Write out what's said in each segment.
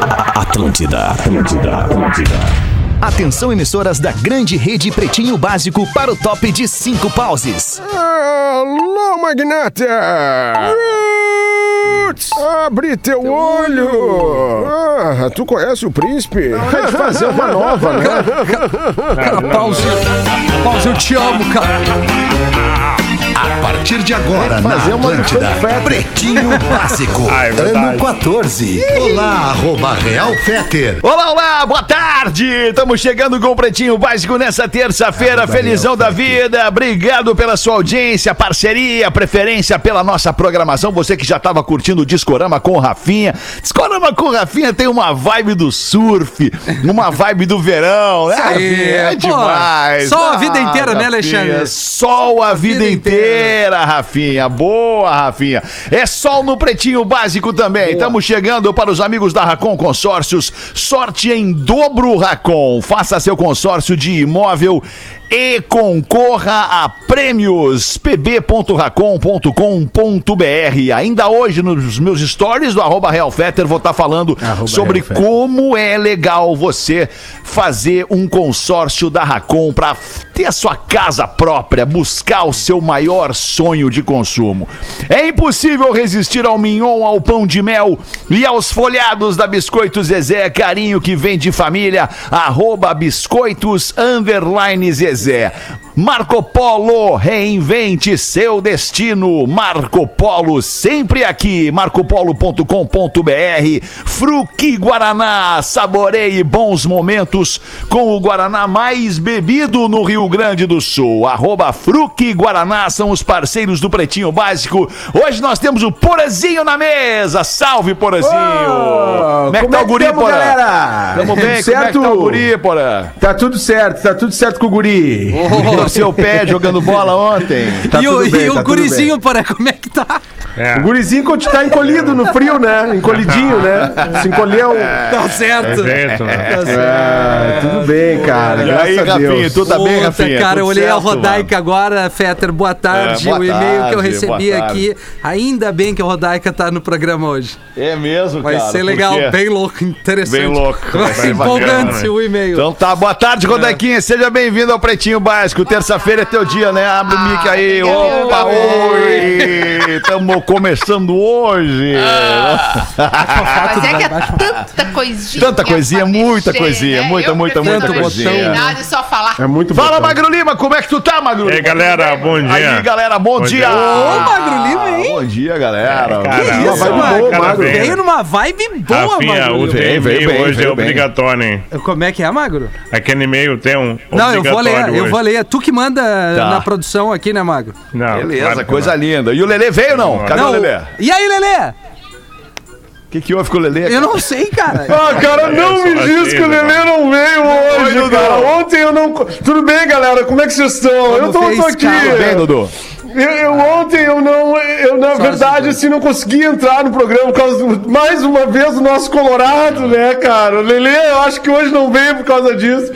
Atlântida, Atlântida, Atlântida. Atenção, emissoras da grande rede Pretinho Básico para o top de cinco pauses. Alô, magnata! Roots! Abre teu olho! Ah, tu conhece o príncipe? Hora de fazer uma nova, né? Cara, pause. Pause, eu te amo, cara. A partir de agora, na fazer uma Atlântida, Feta. Pretinho Básico, Ah, é ano 14. Olá, arroba Real Feter. Olá, olá, boa tarde! Estamos chegando com o Pretinho Básico nessa terça-feira, felizão da vida. Obrigado pela sua audiência, parceria, preferência pela nossa programação. Você que já estava curtindo o Discorama com o Rafinha. Discorama com o Rafinha tem uma vibe do surf, uma vibe do verão, né? aí, É pô, demais. sol a vida inteira, né, Alexandre? Sol a, vida, vida inteira, Rafinha. Boa, Rafinha. É sol no Pretinho Básico também. Estamos chegando para os amigos da Racon Consórcios. Sorte em dobro Racon. Faça seu consórcio de imóvel e concorra a prêmios pb.racon.com.br. Ainda hoje nos meus stories do arroba Real Fetter vou estar falando sobre como é legal você fazer um consórcio da Racon para ter a sua casa própria, buscar o seu maior sonho de consumo. É impossível resistir ao mignon, ao pão de mel e aos folhados da Biscoitos Zezé, carinho que vem de família, arroba biscoitos underline Zezé quiser. Marco Polo, reinvente seu destino. Marco Polo, sempre aqui. marcopolo.com.br. Fruque Guaraná, saboreie bons momentos com o Guaraná mais bebido no Rio Grande do Sul. Arroba Fruque Guaraná são os parceiros do Pretinho Básico. Hoje nós temos o Porazinho na mesa. Salve, Porazinho! como é que tá o guri, tamo, Porã? galera? Tamo bem? Como é que certo? tá o guri, Porã? Tá tudo certo, tá tudo certo com o guri. Torceu o pé jogando bola ontem. Tá e o, tudo bem, e o tá tudo gurizinho, porra, como é que tá? É. O gurizinho tá encolhido no frio, né? Encolhidinho, né? Se encolheu. Tá certo. Jeito, né? Tá certo. Ah, tudo bem, cara. E aí, graças a Rafinha, Deus. tu tá bem, Rafinha? cara, eu Tudo olhei a certo, Rodaica agora, Fetter, boa tarde. É, boa o e-mail que eu tarde, recebi aqui. Ainda bem que a Rodaica tá no programa hoje. mano? É mesmo, Vai cara. ser por legal, bem louco, interessante. Bem louco. Vai Vai ser ser empolgante bacana, né? o e-mail. Então tá, boa tarde, Rodaquinha. Seja bem-vindo ao Pretinho Básico. Terça-feira é teu dia, né? Abre o mic aí. Opa, oi! Tamo começando hoje. Mas é que é tanta coisinha. Tanta coisinha, pra muita mexer, coisinha, né? muita, Eu muita, prefiro muita não coisinha. mexer Nada e só falar. É muito Fala, botão. Magro Lima, como é que tu tá, Magro E aí, Lima? galera, bom dia. Aí, galera, bom, Bom dia. dia. Ô, Magro Lima, hein? Bom dia, galera. Cara, Que isso, vibe Magro? boa, cara, Magro. vem. Veio numa vibe boa, Rafinha, Magro. o Lima. Veio, teu veio e-mail bem, hoje veio é bem. obrigatório, hein? Como é que é, Magro? Aquele e-mail tem um Não, eu vou ler, eu hoje. vou ler. É Tu que manda Tá. na produção aqui, né, Magro? Não, Beleza, claro coisa não. linda. E o Lelê veio não? Cadê o Não, Lelê? E aí, Lelê? O que, que houve com o Lelê? Eu não sei, cara. Ah, cara, não Eu me diz assim, que o né, Lelê não veio hoje, cara. Ontem eu não. Tudo bem, galera? Como é que vocês estão? Eu tô, tô aqui. Tudo bem, Dudu? Eu, eu ontem eu não, eu na verdade assim não consegui entrar no programa por causa do, mais uma vez do nosso Colorado, né, cara? O Lele, eu acho que hoje não veio por causa disso.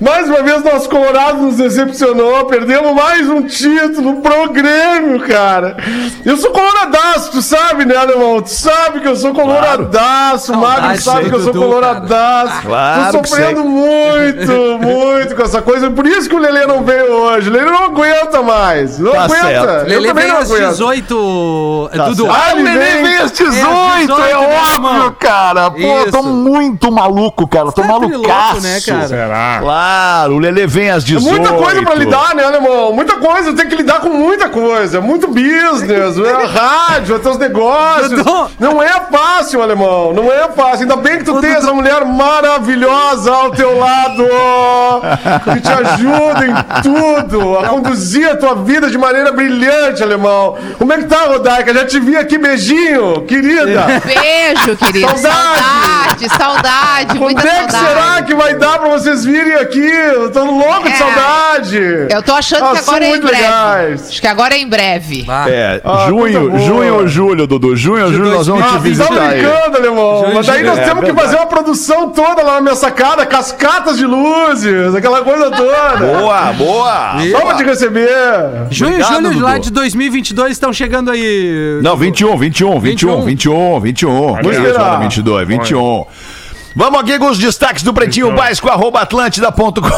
Mais uma vez nosso Colorado nos decepcionou, perdemos mais um título pro Grêmio, cara. Eu sou coloradaço, tu sabe, né, alemão? Tu sabe que eu sou coloradaço, o Magro Saudade sabe que eu sou Dudu, coloradaço. Claro Tô sofrendo muito, muito com essa coisa. Por isso que o Lele não veio hoje. O Lele não aguenta mais. Não Tá aguenta. Certo. Eu veio não às aguento. 18. Tá Dudu. Ah, o ele Lelê vem- veio às 18, É, 18, é, né, óbvio, cara. Pô, Isso. tô muito maluco, cara. Tô Tá malucaço. louco, né, cara? Será? Claro, o Lelê vem às 18. Muita coisa pra lidar, né, alemão? Muita coisa, tem que lidar com muita coisa. Muito business, é rádio, é teus negócios. Dudu. Não é fácil, alemão. Não é fácil. Ainda bem que tu Ô, tem Dudu. essa mulher maravilhosa ao teu lado, que te ajuda em tudo, a conduzir a tua vida de maneira brilhante, alemão. Como é que tá, Rodaica? Já te vi aqui, beijinho, querida. Beijo, querido. Saudade. Saudade, saudade, muita Quando é que saudade. será que vai dar pra vocês virem aqui? Eu tô louco de É. saudade. Eu tô achando Ah, que agora é em muito breve. legais. Acho que agora é em breve. É, Ah, junho, junho ou julho, Dudu? Junho ou julho nós vamos te Ah, tá visitar aí. brincando, alemão. Júlio Mas daí nós é temos que verdade. fazer uma produção toda lá na minha sacada, cascatas de luzes, aquela coisa toda. Boa, boa. Vamos te receber. Junho e Julho Dudu. lá de 2022 estão chegando aí. Não, 21, 21, 21, 21, 21. Vamos Que isso, esperar. olha, 22, 21. Vamos aqui com os destaques do Pretinho Básico, arroba atlântida.com.br.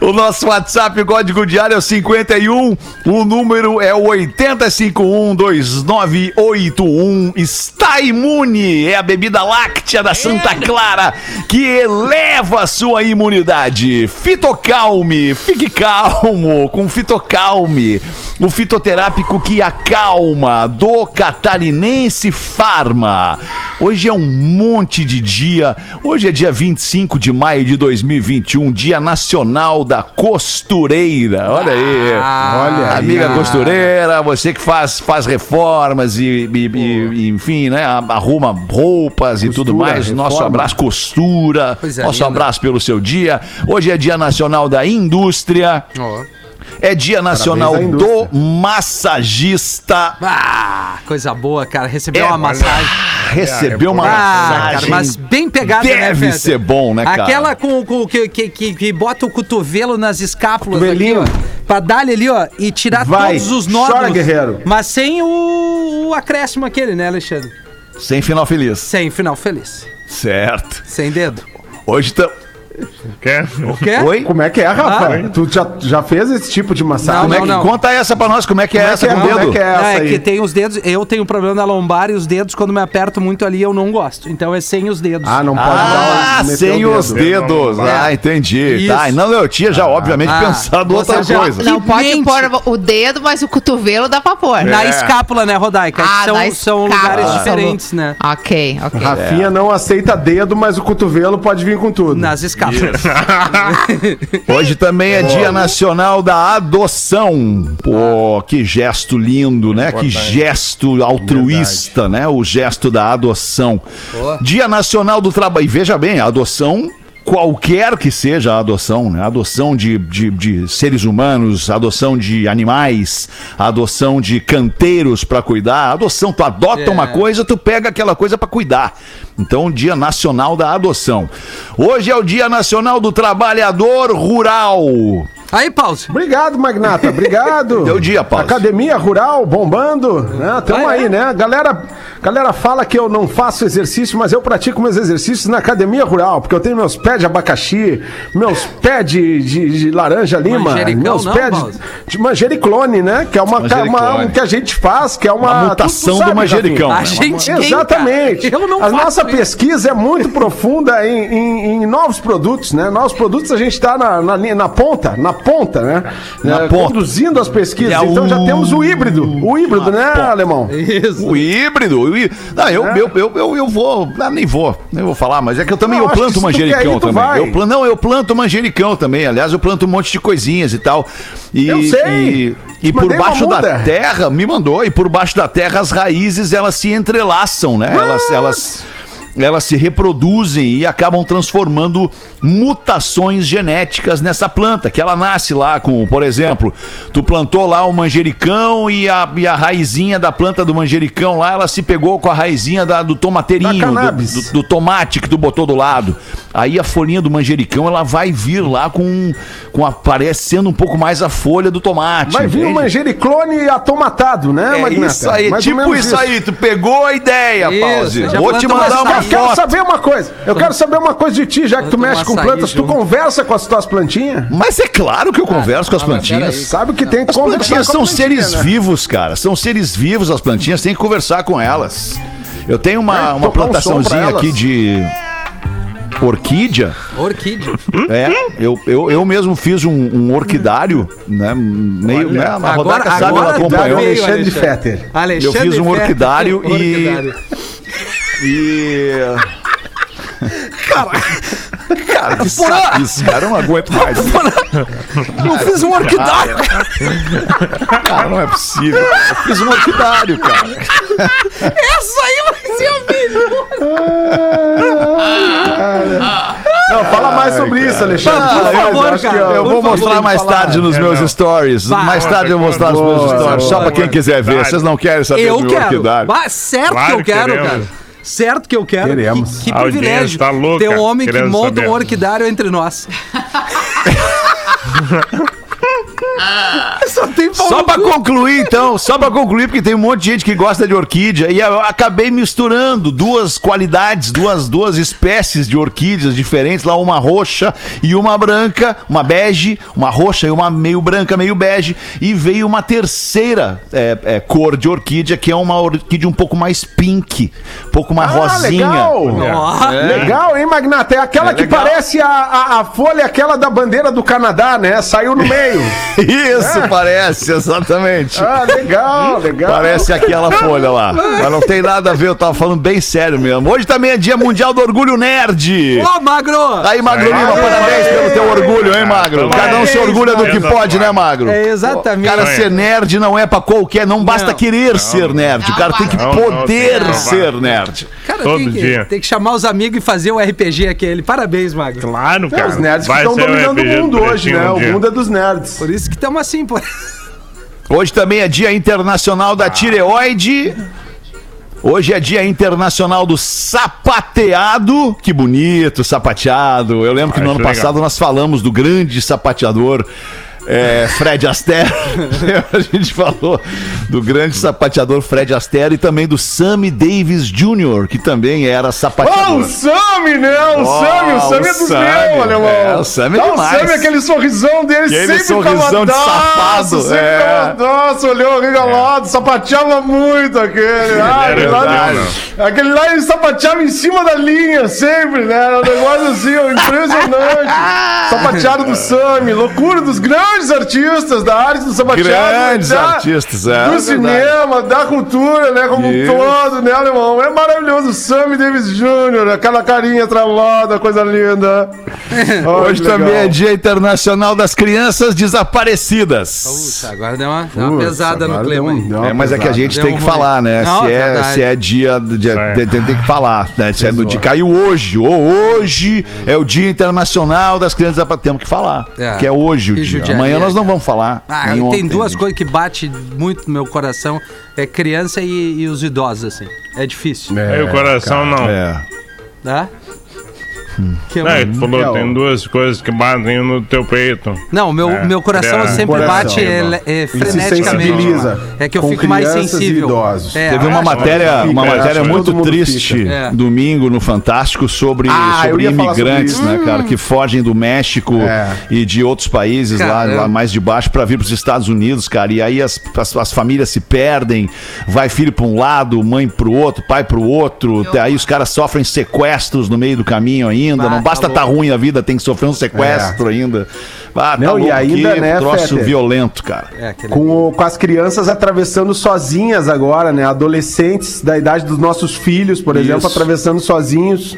o nosso WhatsApp, o código diário é o 51, o número é o 80512981. Está imune, é a bebida láctea da Santa Clara que eleva a sua imunidade. Fitocalme, fique calmo com Fitocalme, o fitoterápico que acalma do Catarinense Farma. Hoje é um monte de dia. Hoje é dia 25 de maio de 2021, Dia Nacional da Costureira. Olha aí. Olha aí. Amiga costureira, você que faz, faz reformas e, e- e- enfim, né? Arruma roupas e tudo Costura, mais. Nosso reforma. abraço, costura. Coisa Nosso linda. abraço pelo seu dia. Hoje é Dia Nacional da Indústria. Ó. É Dia Nacional do. Massagista. Ah, coisa boa, cara. Receber É, uma massagem. Recebeu uma Ah, massagem. cara, mas bem pegada, né, Deve Feta? ser bom, né, cara? Aquela com, com- que, que, que, que bota o cotovelo nas escápulas Cotovelinho. ó. Pra dar ali, ó, e tirar Vai, todos os nódulos. chora, guerreiro. Mas sem o, o acréscimo aquele, né, Alexandre? Sem final feliz. Sem final feliz. Certo. Sem dedo. Hoje tá. Quer? O quê? Oi? Como é que é, Rafa? Ah. Tu já, já fez esse tipo de massagem? Como é não, que, não. Conta essa pra nós, como é que é Como é essa é? com o Como dedo? é que é Não, essa é aí? que tem os dedos, eu tenho problema na lombar e os dedos, quando me aperto muito ali, eu não gosto. Então é sem os dedos. Ah, não pode Ah, dar sem o os dedo. dedos. É. Ah, entendi. Isso. Tá, não, eu tinha já, obviamente, Ah. pensado Você outra já- coisa. Não pode pôr o dedo, mas o cotovelo dá pra pôr. Na escápula, né, Rodaica? Ah, são, na são lugares Ah. diferentes, né? Ok, ok. Rafinha não aceita dedo, mas o cotovelo pode vir com tudo. Nas escápulas. Hoje também é Dia Nacional da Adoção. Pô, que gesto lindo, né? Que gesto altruísta, né? O gesto da adoção. Dia Nacional do Trabalho. E veja bem, a adoção. Qualquer que seja a adoção, né? Adoção de, de, de seres humanos, adoção de animais, adoção de canteiros para cuidar. Adoção, tu adota É. uma coisa, tu pega aquela coisa para cuidar. Então, Dia Nacional da Adoção. Hoje é o Dia Nacional do Trabalhador Rural. Aí, pause. Obrigado, Magnata. Obrigado. Deu dia, Paulo. Academia Rural bombando. Né? Tamo aí, né? Galera, galera fala que eu não faço exercício, mas eu pratico meus exercícios na Academia Rural, porque eu tenho meus pés de abacaxi, meus pés de, de- de laranja lima, Manjericão, meus não, pés de, de manjericlone, né? Que é uma, ca- uma- um que a gente faz, que é uma, Uma mutação sabe, do manjericão. Rafinha. A gente quem, Exatamente. cara? Eu não a nossa isso. pesquisa é muito profunda em, em- em novos produtos, né? Novos produtos a gente está na, na, na ponta, na ponta, né? Na Eh, ponta. Conduzindo as pesquisas. É então já o- temos o híbrido. O híbrido, né, alemão? Isso. O híbrido. O hí- Não, eu, eu, eu, eu, eu vou. ah, nem vou. Nem vou falar, mas é que eu também eu que planto manjericão ir, também. Eu plan- não, eu planto manjericão também. Aliás, eu planto um monte de coisinhas e tal. E, Eu sei. E, e por baixo da terra, me mandou, e por baixo da terra as raízes elas se entrelaçam, né? Elas. elas elas se reproduzem e acabam transformando mutações genéticas nessa planta, que ela nasce lá com, por exemplo, tu plantou lá o manjericão e a, e a raizinha da planta do manjericão lá, ela se pegou com a raizinha da- do tomateirinho, do, do- do tomate que tu botou do lado. Aí a folhinha do manjericão, ela vai vir lá com, com aparecendo um pouco mais a folha do tomate. Vai vir um entende? manjericlone atomatado, né, É Magnata? isso aí, Mais tipo menos isso aí, tu pegou a ideia, Isso, Pause. Vou te mandar uma Eu quero foto. saber uma coisa. Eu quero saber uma coisa de ti, já que tu mexe com plantas. Tu conversa com as tuas plantinhas? Mas é claro que eu converso com as Ah, plantinhas. Sabe o que tem que As plantinhas são plantinha, seres né? vivos, cara. São seres vivos as plantinhas, tem que conversar com elas. Eu tenho uma, É, uma um plantaçãozinha aqui de orquídea. Orquídea. É, eu, eu, eu mesmo fiz um, um orquidário, né? Meio, né? A Agora- sabe, ela agora acompanhou. veio, Alexandre Alexandre. Fetter. Alexandre Eu fiz um Fetter, orquidário e- orquidário. E. Cara, cara, que saco isso, cara. Eu não aguento mais. Eu fiz um orquidário. Cara, não é possível. Eu fiz um orquidário, cara. Essa aí vai ser a Não, fala mais sobre isso, Alexandre. Ah, por favor, eu cara, eu- vou mostrar mais falar. tarde nos É, meus não. stories. Vai. mais tarde eu vou mostrar nos meus Boa, stories. Só boa. pra quem quiser ver. Vocês não querem saber Eu do quero. orquidário. Bah, certo Claro que eu quero, queremos. cara. Certo que eu quero. Queremos. Que, que privilégio tá louca, ter um homem que monta saber. um orquidário entre nós. Só tem pau Só pra cu. concluir, então, só pra concluir, porque tem um monte de gente que gosta de orquídea, e eu acabei misturando duas qualidades, duas, duas espécies de orquídeas diferentes, lá uma roxa e uma branca, uma bege, uma roxa e uma meio branca, meio bege, e veio uma terceira é, é, cor de orquídea, que é uma orquídea um pouco mais pink, um pouco mais Ah, rosinha. legal. Ó, Legal, hein, Magnata? É aquela É que legal. parece a, a, a folha, aquela da bandeira do Canadá, né? Saiu no meio. Isso, parece, exatamente. ah, legal, legal. Parece aquela folha lá. Mas não tem nada a ver, eu tava falando bem sério mesmo. Hoje também é dia mundial do orgulho nerd. Ô, Magro! Aí, Magro Lima, parabéns pelo teu orgulho, hein, Magro? Cada um se orgulha do que pode, né, Magro? É exatamente. Cara, ser nerd não é pra qualquer, não basta Não. querer ser nerd, o cara tem que Não, não, poder não, não. ser nerd. Cara, Todo tem que, dia. tem que chamar os amigos e fazer o RPG aquele. Parabéns, Magro. Claro, É, cara. os nerds que estão dominando o mundo hoje, né? um O mundo é dos nerds. Por isso que estamos assim, pô. Hoje também é dia internacional da tireoide. Hoje é dia internacional do sapateado. Que bonito, sapateado. Eu lembro que no ano legal. passado nós falamos do grande sapateador. É, Fred Astaire, a gente falou do grande sapateador Fred Astaire e também do Sammy Davis Jr., que também era Oh, sapateador. o Sammy, né? O Oh, Sammy, o Sammy é dos Sammy. alemão. É, o Sammy é Ah, demais. O Sammy, aquele sorrisão dele, Aquele sempre sorrisão de safado, Sempre é. camadaço, olhou regalado, sapateava muito aquele. Ah, lá, verdade. aquele lá ele sapateava em cima da linha, sempre, né? Era um negócio assim, ó, impressionante. Sapateado do Sammy, loucura dos grandes artistas da arte do sapateado. Grandes da- artistas, é, Do é cinema, da cultura, né? Como Isso. um todo, né, alemão? É maravilhoso. Sammy Davis Jr., aquela carinha tralada, coisa linda. Olha Hoje também legal. é dia internacional das crianças desaparecidas. Puta, agora deu uma, deu uma Putz, pesada no clima. deu um- hein? deu uma É, mas é que a pesada. gente Deu tem um que ruim. falar, né? Não, se, é, verdade. se é dia. de- É. tem, tem- que falar, né? Se é no dia, caiu hoje. Ou hoje é o Dia Internacional das Crianças Desaparecidas. Temos que falar. É. Que é hoje o dia. Amanhã nós não cara. vamos falar. Ah, tem ontem, duas gente. coisas que bate muito no meu coração. É criança e, e os idosos, assim. É difícil. Aí o coração não. É. Né? Que eu- Não, ele falou, É, tem duas coisas que batem no teu peito. Não, meu, É, meu coração é, sempre coração. bate é, é, Ele se freneticamente. É que eu fico mais sensível. É, Teve uma matéria, uma acho matéria muito triste. É. domingo no Fantástico sobre, Ah, eu sobre sobre imigrantes, isso. né, cara, que fogem do México É. e de outros países lá, lá mais de baixo para vir para os Estados Unidos, cara. E aí as, as, as famílias se perdem, vai filho para um lado, mãe para o outro, pai para o outro. Aí os caras sofrem sequestros no meio do caminho ainda. Ah, Não tá basta tá louco. ruim a vida, tem que sofrer um sequestro ainda. Ah, tá Não, e louco, ainda, que né, troço violento, cara. É, Com, com as crianças atravessando sozinhas agora, né? Adolescentes da idade dos nossos filhos, por exemplo, Isso. atravessando sozinhos.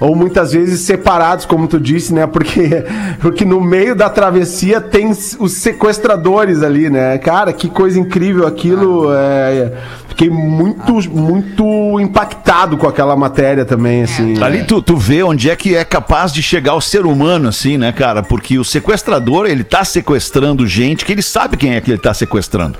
Ou muitas vezes separados, como tu disse, né? Porque, porque no meio da travessia tem os sequestradores ali, né? Cara, que coisa incrível aquilo. é, fiquei muito, muito impactado com aquela matéria também, assim. Ali tu, tu vê onde é que é capaz de chegar o ser humano, assim, né, cara? Porque o sequestrador, ele tá sequestrando gente que ele sabe quem é que ele tá sequestrando.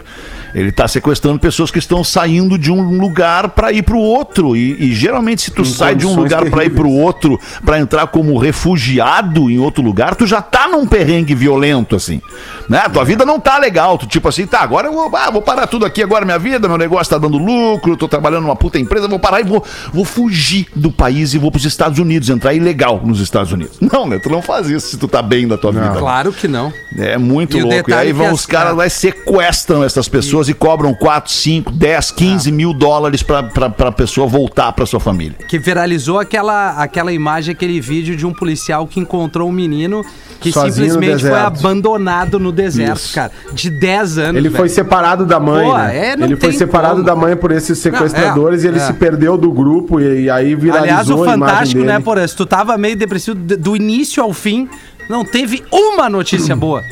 Ele tá sequestrando pessoas que estão saindo de um lugar para ir pro outro. E, e geralmente, se tu sai de um lugar para ir pro terríveis. outro, para entrar como refugiado em outro lugar, tu já tá num perrengue violento, assim. Né? Tua vida não tá legal. Tu, tipo assim, tá, agora eu vou, ah, vou parar tudo aqui agora, minha vida, meu negócio tá dando lucro, tô trabalhando numa puta empresa, vou parar e vou, vou fugir do país e vou pros Estados Unidos, entrar ilegal nos Estados Unidos. Não, né? Tu não faz isso se tu tá bem da tua vida. Claro que não. É muito E o louco. E aí que vão as- os caras é. lá e sequestram essas pessoas e, cobram 4, 5, 10, 15 mil dólares pra, pra, pra pessoa voltar pra sua família. Que viralizou aquela, aquela imagem, aquele vídeo de um policial que encontrou um menino que Sozinho simplesmente foi abandonado no deserto, Isso. cara. De 10 anos. Ele foi velho. separado da mãe, Pô, né? é, ele foi separado como. da mãe por esses sequestradores Não, é, e ele é. se perdeu do grupo e, e aí viralizou Aliás, o a imagem fantástico, dele. né, Porã? Se tu tava meio depressivo do início ao fim, não teve uma notícia boa.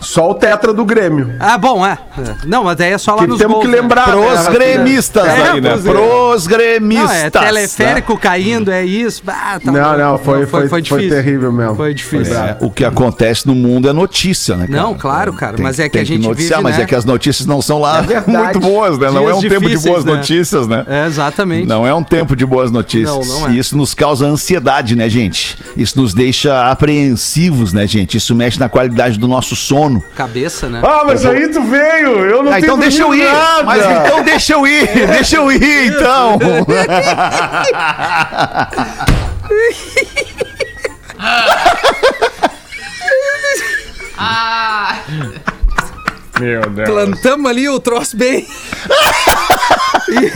Só o tetra do Grêmio. Ah, bom, é. É. Não, mas aí é só lá Que nos temos gols, que né? lembrar. Pros né, gremistas É, aí, né? pros- Pros Não, gremistas. é teleférico caindo, é isso. Ah, tá Não, bom. não, foi- foi- foi terrível mesmo. Foi difícil. É, o que acontece no mundo é notícia, né, cara? Não, claro, cara, Tem- mas é que tem a gente noticiar, vive, mas né? é que as notícias não são lá verdade. muito boas, né? Não Dias é um tempo de boas né? notícias, né? É, exatamente. Não é um tempo de boas notícias. Não, não é. E isso nos causa ansiedade, né, gente? Isso nos deixa apreensivos, né, gente? Isso mexe na qualidade do nosso sono. Sono. Cabeça, né? Ah, mas aí tu veio, eu não Ah, tenho então deixa eu ir. nada. Mas então deixa eu ir. Deixa eu ir, então. Ah, Meu Deus. Plantamos ali o troço bem.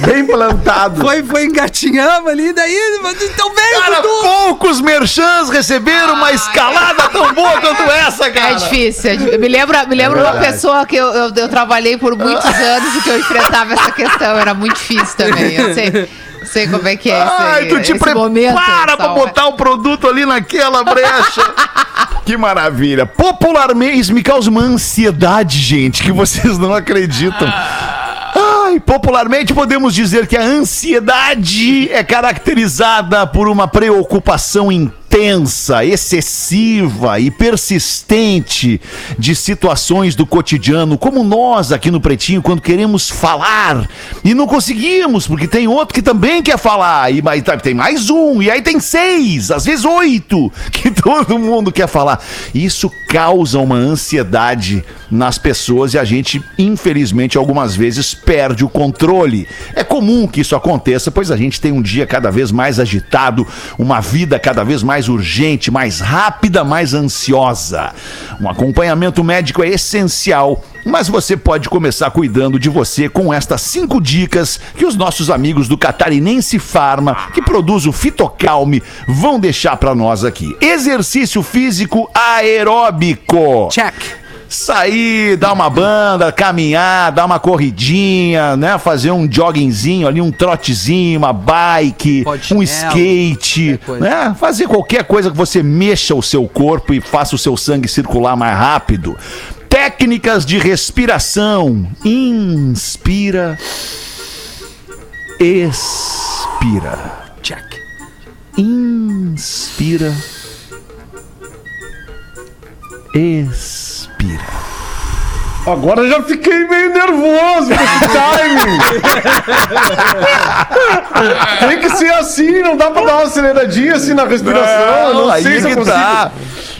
Bem plantado. Foi, foi engatinhamos ali, daí. Então veio, Cara, Dudu! poucos merchans receberam uma escalada tão boa quanto essa, é cara. é difícil. Me lembra, me lembra uma pessoa que eu, eu, eu trabalhei por muitos anos e que eu enfrentava essa questão. Era muito difícil também. Eu sei, sei como é que é isso Ai, aí, tu te esse prepara momento, pra botar o produto ali naquela brecha. que maravilha. Popularmente, isso me causa uma ansiedade, gente, que vocês não acreditam. Ai, popularmente podemos dizer que a ansiedade é caracterizada por uma preocupação intensa, excessiva e persistente de situações do cotidiano, como nós aqui no Pretinho, quando queremos falar e não conseguimos, porque tem outro que também quer falar, e mas tem mais um, e aí tem seis, às vezes oito, que todo mundo quer falar. Isso causa uma ansiedade nas pessoas e a gente, infelizmente, algumas vezes perde o controle. É comum que isso aconteça, pois a gente tem um dia cada vez mais agitado, uma vida cada vez mais urgente, mais rápida, mais ansiosa. Um acompanhamento médico é essencial. Mas você pode começar cuidando de você com estas cinco dicas que os nossos amigos do Catarinense Farma, que produz o Fitocalme, vão deixar para nós aqui. Exercício físico aeróbico Check. Sair, dar uma banda, caminhar, dar uma corridinha, né? Fazer um joggingzinho ali, um trotezinho, uma bike, Pode um chinelo, skate, né? Fazer qualquer coisa que você mexa o seu corpo e faça o seu sangue circular mais rápido. Técnicas de respiração. Inspira. Expira. Check. Inspira. Expira. Agora já fiquei meio nervoso com esse timing. Tem que ser assim, não dá pra dar uma aceleradinha assim na respiração. não aí sei se eu que consigo. tá.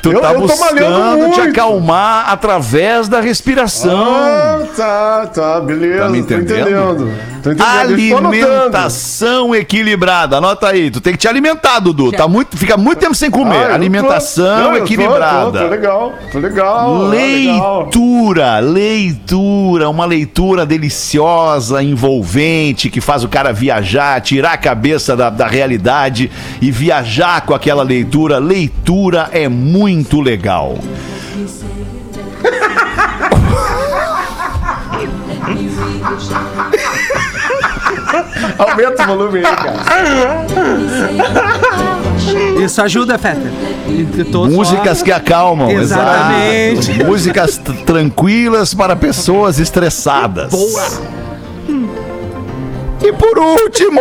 Tu Eu- tá eu buscando te acalmar através da respiração. Ah, tá, tá, beleza. Tá me tô entendendo? entendendo. Tô entendendo. tô anotando. Alimentação equilibrada. Anota aí. Tu tem que te alimentar, Dudu. Tá muito, fica muito tempo sem comer. Ah, tô- Alimentação Não, tô- equilibrada. Tô, tô legal, tô legal. ah, legal. Leitura, leitura, uma leitura deliciosa, envolvente, que faz o cara viajar, tirar a cabeça da, da realidade e viajar com aquela leitura. Leitura é muito legal. Aumenta o volume aí, cara. Isso ajuda, e tô só- Músicas que acalmam, Exatamente. exato. Músicas tranquilas para pessoas estressadas. Boa. E por último,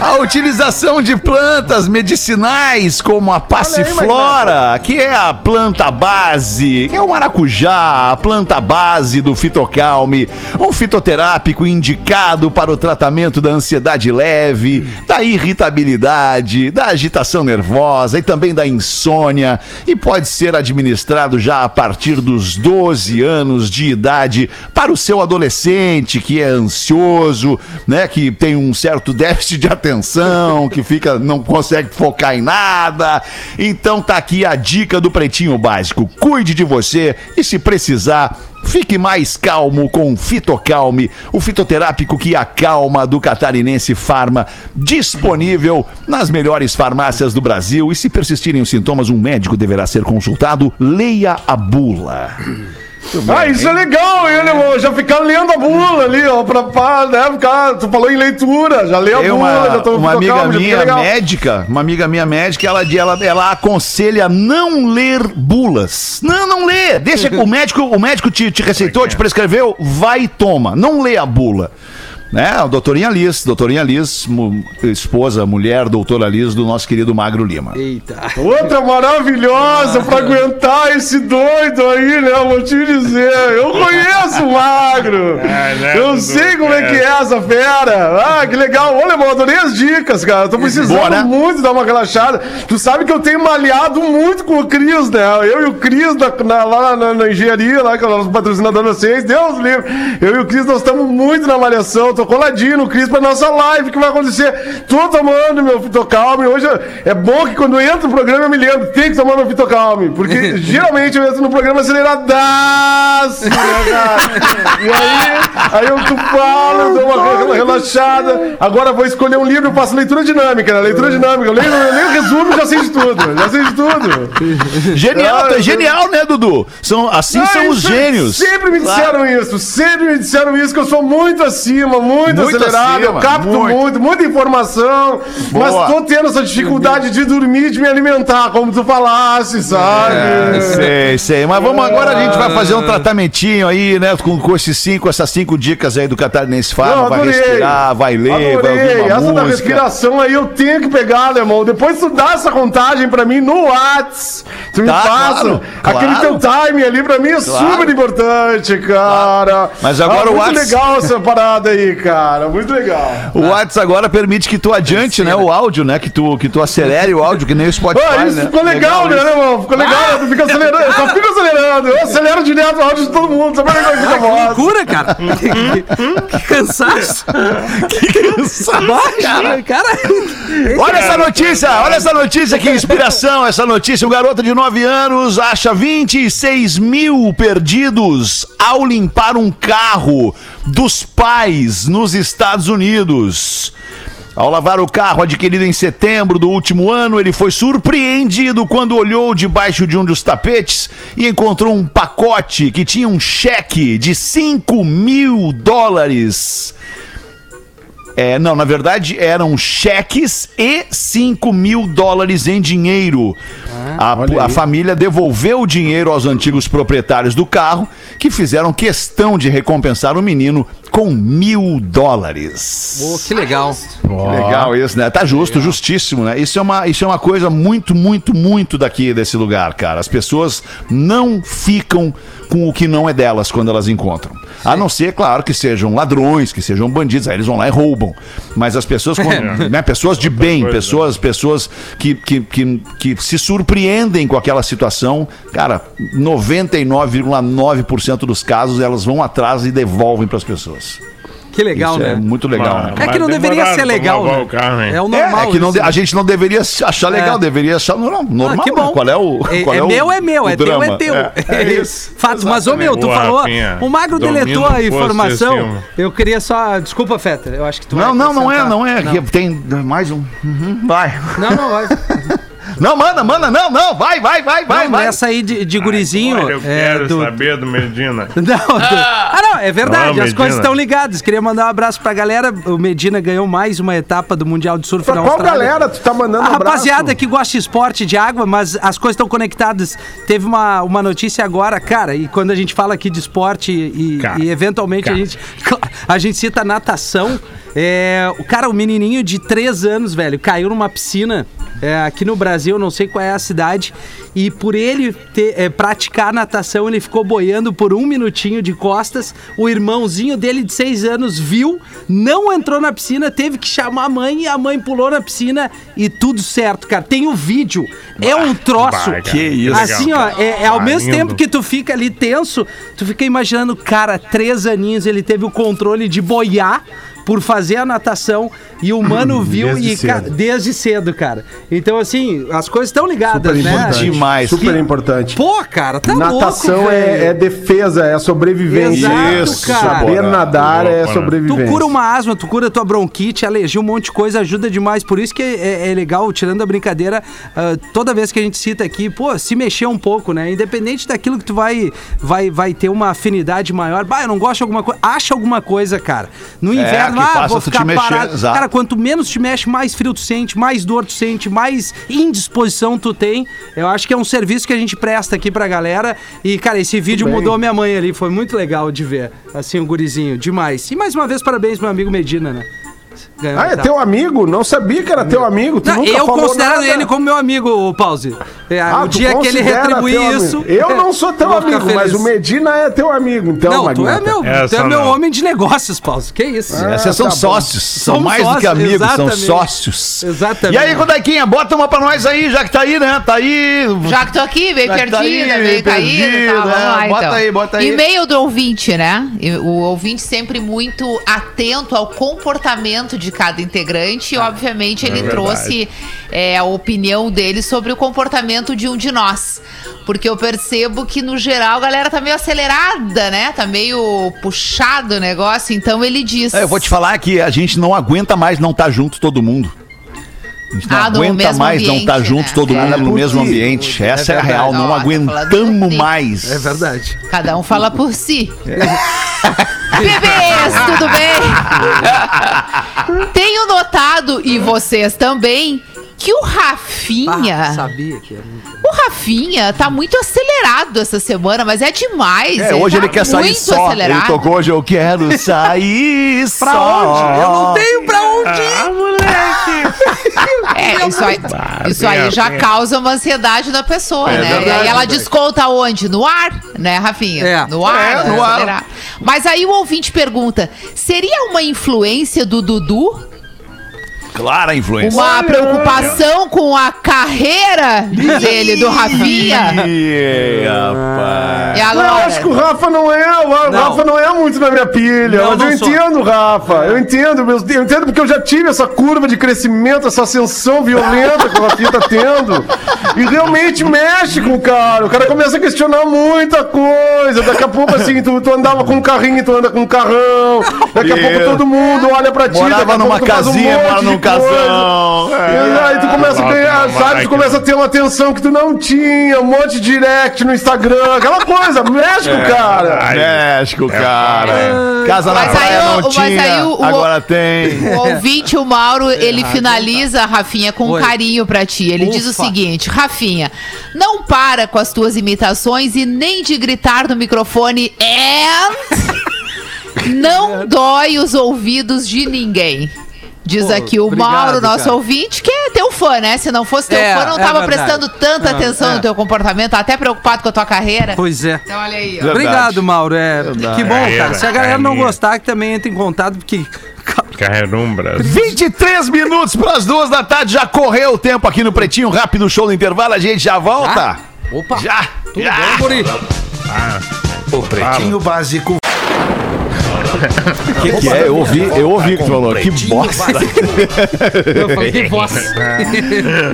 a utilização de plantas medicinais como a passiflora, que é a planta base, que é o maracujá, a planta base do fitocalme, um fitoterápico indicado para o tratamento da ansiedade leve, da irritabilidade, da agitação nervosa e também da insônia e pode ser administrado já a partir dos 12 anos de idade para o seu adolescente que é ansioso, né, que tem um certo déficit de atenção, que fica não consegue focar em nada. Então tá aqui a dica do Pretinho Básico. Cuide de você e se precisar Fique mais calmo com o Fitocalme, o fitoterápico que acalma do Catarinense Farma, disponível nas melhores farmácias do Brasil. E se persistirem os sintomas, um médico deverá ser consultado. Leia a bula. Ah, isso é legal, hein, irmão? Já ficar lendo a bula ali, ó, pra, pra né, ficar... Tu falou em leitura, já leu a bula, uma, já tô uma amiga calmo, minha médica, uma amiga minha médica, ela, ela, ela aconselha não ler bulas. Não, não lê. Deixa o médico, o médico te, te receitou, te prescreveu, vai e toma. Não lê a bula. Né? A doutorinha Liz, doutorinha Liz, mu- esposa, mulher, doutora Liz do nosso querido Magro Lima. Eita. Outra maravilhosa pra aguentar esse doido aí, né? Eu vou te dizer. Eu conheço o Magro. Ah, né, Eu sei como é que é essa fera. Ah, que legal. Olha, eu adorei as dicas, cara. Eu tô precisando Boa, né? muito dar uma relaxada. Tu sabe que eu tenho malhado muito com o Cris, né? Eu e o Cris na- na- lá na, na engenharia, lá, que é o nosso patrocinador de vocês. Deus livre. Eu e o Cris, nós estamos muito na malhação. Tô coladinho no Cris pra nossa live que vai acontecer. Tô tomando meu Fitocalme. Hoje é bom que quando eu entro no programa eu me lembro, tem que tomar meu Fitocalme. Porque geralmente eu entro no programa aceleradaço, né, cara? E aí, aí eu tu falo, eu dou uma re- relaxada. Agora vou escolher um livro, eu faço leitura dinâmica, né? Leitura dinâmica. Eu leio, eu leio o resumo e já sei de tudo. Já sei de tudo. Genial, Ah, tá genial, né, Dudu? São, assim Ah, são os gênios. Sempre me disseram isso, sempre me disseram isso, que eu sou muito acima, muito, Muito acelerado, acima, eu capto muito. muito, muita informação, Boa. mas tô tendo essa dificuldade de dormir e de me alimentar, como tu falasse, sabe? É, sei, sei. Mas vamos agora, a gente vai fazer um tratamentinho aí, né? Com, com esses cinco, essas cinco dicas aí do Catarinense. Não, Vai adorei. respirar, vai ler, vai ouvir Adorei. uma Essa da música. respiração aí eu tenho que pegar, alemão. Depois tu dá essa contagem pra mim no Whats. Tu me Tá, passa. claro, Aquele claro. teu time ali pra mim é Claro. super importante, cara. Mas agora ah, o Muito Whats- legal essa parada aí, cara. Muito legal. O WhatsApp agora permite que tu adiante, né? O áudio, né? Que tu, que tu acelere o áudio, que nem o Spotify, Ah, isso né? ficou legal, né, isso. irmão? Ficou legal, Ah! né? tu fica acelerando, eu só fico acelerando. Eu acelero direto o áudio de todo mundo, sabe como é que fica a voz? Loucura, cara. que, que cansaço. que cansaço. Cara, cara. Olha essa notícia, olha essa notícia, que inspiração essa notícia. Um garoto de 9 anos acha 26 mil perdidos ao limpar um carro dos pais nos Estados Unidos. Ao lavar o carro adquirido em setembro do último ano, ele foi surpreendido quando olhou debaixo de um dos tapetes e encontrou um pacote que tinha um cheque de 5 mil dólares. É, não, na verdade eram cheques e 5 mil dólares em dinheiro. A, a família devolveu o dinheiro aos antigos proprietários do carro, que fizeram questão de recompensar o menino com mil dólares. Pô, que legal. Que Legal isso, né? Tá justo, justíssimo, né? Isso é, uma, isso é uma coisa muito, muito, muito daqui desse lugar, cara. As pessoas não ficam com o que não é delas quando elas encontram. A não ser, claro, que sejam ladrões, que sejam bandidos, aí eles vão lá e roubam. Mas as pessoas, com- né, pessoas de bem, coisa. pessoas, pessoas que, que, que, que se surpreendem com aquela situação, cara, 99,9% dos casos elas vão atrás e devolvem para as pessoas. Que legal, Isso né? é muito legal, né? É que não Mas deveria ser legal, né? o carro, né? É o É, normal. é que não a gente não deveria achar legal, É. deveria achar normal. normal Ah, que né? bom. Qual é o. É, qual é o- meu, é meu, o é teu, é teu. É, é isso. Fato, mas ô meu, tu Boa, falou. Rafinha. O Magro deletou a informação. Eu queria só. Desculpa, Fetter. Eu acho que tu Não, não, não é, não é. Tem mais um. Uhum, vai. Não, não vai. Não, manda, manda, não, não. Vai, vai, vai, vai, Não, vai. nessa aí de, de gurizinho. Olha, eu é, quero do- saber do Medina. Não, do- Ah, não, é verdade, Ah, as coisas estão ligadas. Queria mandar um abraço pra galera. O Medina ganhou mais uma etapa do Mundial de Surf Pra na qual Austrália. galera tu tá mandando A um abraço? rapaziada que gosta de esporte, de água, mas as coisas estão conectadas. Teve uma, uma notícia agora, cara, e quando a gente fala aqui de esporte e, Cara. e eventualmente a gente, a gente cita natação. É, o cara, o menininho de 3 anos, velho, caiu numa piscina é, aqui no Brasil, não sei qual é a cidade, e por ele ter, é, praticar natação, ele ficou boiando por um minutinho de costas. O irmãozinho dele de 6 anos viu, não entrou na piscina, teve que chamar a mãe e a mãe pulou na piscina e tudo certo, cara. Tem o vídeo, é um troço. Bah, Que isso. Assim, ó, é, é ao mesmo lindo. tempo que tu fica ali tenso, tu fica imaginando, cara, três aninhos, ele teve o controle de boiar por fazer a natação e o mano viu Desde e ca- cedo. desde cedo, cara. Então, assim, as coisas estão ligadas, Super né? importante. Demais. Super Que- importante. Pô, cara, tá Natação louco, é, é defesa, é sobrevivência. Exato, Isso, cara. Saber nadar Tô é né? sobrevivência. Tu cura uma asma, tu cura tua bronquite, alergia, um monte de coisa, ajuda demais. Por isso que é, é legal, tirando a brincadeira, ah, toda vez que a gente cita aqui, pô, se mexer um pouco, né? Independente daquilo que tu vai, vai, vai ter uma afinidade maior. Bah, eu não gosto de alguma coisa. Acha alguma coisa, cara. No inverno ah, faça vou tu ficar te mexer, parado. exato. Cara, quanto menos te mexe, mais frio tu sente, mais dor tu sente, mais indisposição tu tem. Eu acho que é um serviço que a gente presta aqui pra galera. E, cara, esse vídeo mudou minha mãe ali. Foi muito legal de ver, assim, o gurizinho. Demais. E mais uma vez, parabéns meu amigo Medina, né? Ganhou Ah, é teu amigo? Não sabia que era teu amigo. Tu Não, nunca eu falou considero nada. ele como meu amigo, o Pause. É, Ah, o dia que ele retribuir amigo. isso. Eu não sou teu amigo, mas o Medina é teu amigo, então, Não, tu é meu, tu é meu não. homem de negócios, Pause. Que isso? Esses são tá sócios. São Somos mais do que sócios, amigos, são exatamente. sócios. Exatamente. E aí, Godaquinha, bota uma pra nós aí, já que tá aí, né? Tá aí. Já que tô aqui, meio tá perdida, aí, meio caída, tá, é. lá Bota então. aí, bota aí. E-mail do ouvinte, né? O ouvinte sempre muito atento ao comportamento de cada integrante e, obviamente, ele verdade. trouxe é, a opinião dele sobre o comportamento de um de nós. Porque eu percebo que, no geral, a galera tá meio acelerada, né? Tá meio puxado o negócio, então ele diz... É, eu vou te falar que a gente não aguenta mais não estar junto todo mundo. A gente não Ah, aguenta mais não estar ambiente, junto né? todo mundo Fala no mesmo ti. ambiente. Essa é, a verdade. real, não tá aguentamos mais. É verdade. Cada um fala por si. Bebês, tudo bem? Tenho notado, e vocês também, que o Rafinha. Ah, sabia que era muito... O Rafinha tá muito acelerado essa semana, mas é demais. É, hoje tá ele quer sair muito só. Acelerado. Ele tocou hoje, eu quero sair Pra só. onde? Eu não tenho pra onde ir. Ah, moleque! É, isso aí, Ah, isso aí já causa uma ansiedade na pessoa, É né? verdade, e aí ela desconta onde? No ar, né, Rafinha? É. No ar, É, no ar. Mas aí o ouvinte pergunta: seria uma influência do Dudu? Clara influência. Uma preocupação com a carreira dele, do Rafinha? Ih, rapaz. E Eu acho que o Rafa não é, o. Rafa não é muito na minha pilha. Não, mas não eu sou. entendo, Rafa. Eu entendo, eu entendo porque eu já tive essa curva de crescimento, essa ascensão violenta que o Rafinha tá tendo. E realmente mexe com o cara. O cara começa a questionar muita coisa. Daqui a pouco, assim, tu, tu andava com um carrinho, tu anda com um carrão. Daqui a pouco todo mundo olha pra ti. daqui a Morava pouco numa tu faz um casinha, monte mora de num. Casão. E aí tu começa a ganhar, sabe? Tu começa a ter uma atenção que tu não tinha, um monte de direct no Instagram, aquela coisa, mexe com o cara. México, cara. Casa na Mas praia aí o- não tinha, o- agora tem. O ouvinte, o Mauro, ele finaliza, Rafinha, com Oi. carinho pra ti. Ele diz o Ufa. seguinte: Rafinha, não para com as tuas imitações e nem de gritar no microfone and não dói os ouvidos de ninguém. Diz Pô, aqui o obrigado, Mauro, nosso cara. ouvinte, que é teu fã, né? Se não fosse teu É, fã, não é tava verdade. prestando tanta Não, atenção é. no teu comportamento, tá até preocupado com a tua carreira. Pois é. Então olha aí, ó. Obrigado, Mauro. É, que bom, É, cara. Se a galera é não gostar, que também entra em contato, porque. Carrerumbras. 23 minutos para as duas da tarde, já correu o tempo aqui no Pretinho Rápido Show no intervalo, a gente já volta. Opa! Já, Tudo já. bom, guri? O Pretinho Básico. O que, que é? Eu ouvi, eu ouvi o que tu falou. Que bosta. Eu falei, que voz.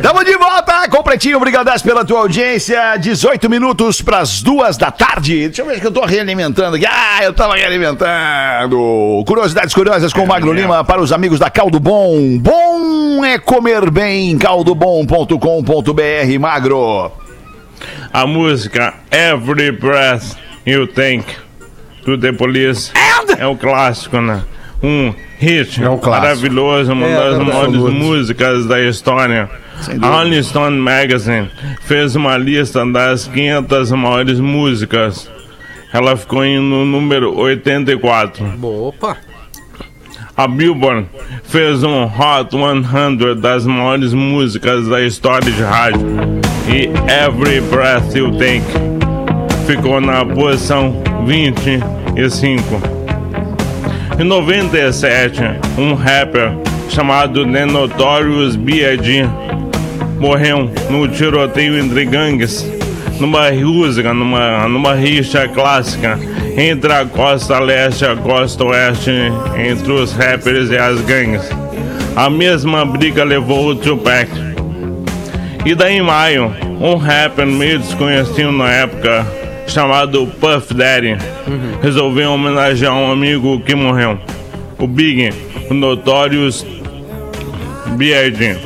Tamo de volta com o Pretinho. Obrigadas pela tua audiência. 18 minutos para as duas da tarde. Deixa eu ver que eu tô realimentando aqui. Ah, eu tava realimentando. Curiosidades curiosas com o Magro Lima para os amigos da Caldo Bom. Bom é comer bem. caldobom.com.br, Magro. A música Every Breath You Think do The Police é um clássico, né? Um hit É um maravilhoso, uma É, das verdade. maiores músicas da história. A Rolling Stone Magazine fez uma lista das 500 maiores músicas. Ela ficou no número 84. Opa! A Billboard fez um Hot 100 das maiores músicas da história de rádio. E Every Breath You Take ficou na posição 25. Em 97, um rapper chamado The Notorious B.I.G. morreu no tiroteio entre gangues, numa música, numa, numa rixa clássica entre a costa leste e a costa oeste, entre os rappers e as gangues. A mesma briga levou o Tupac. E daí em maio, um rapper meio desconhecido na época, chamado Puff Daddy, resolveu homenagear um amigo que morreu, o Big, o Notorious B.I.G.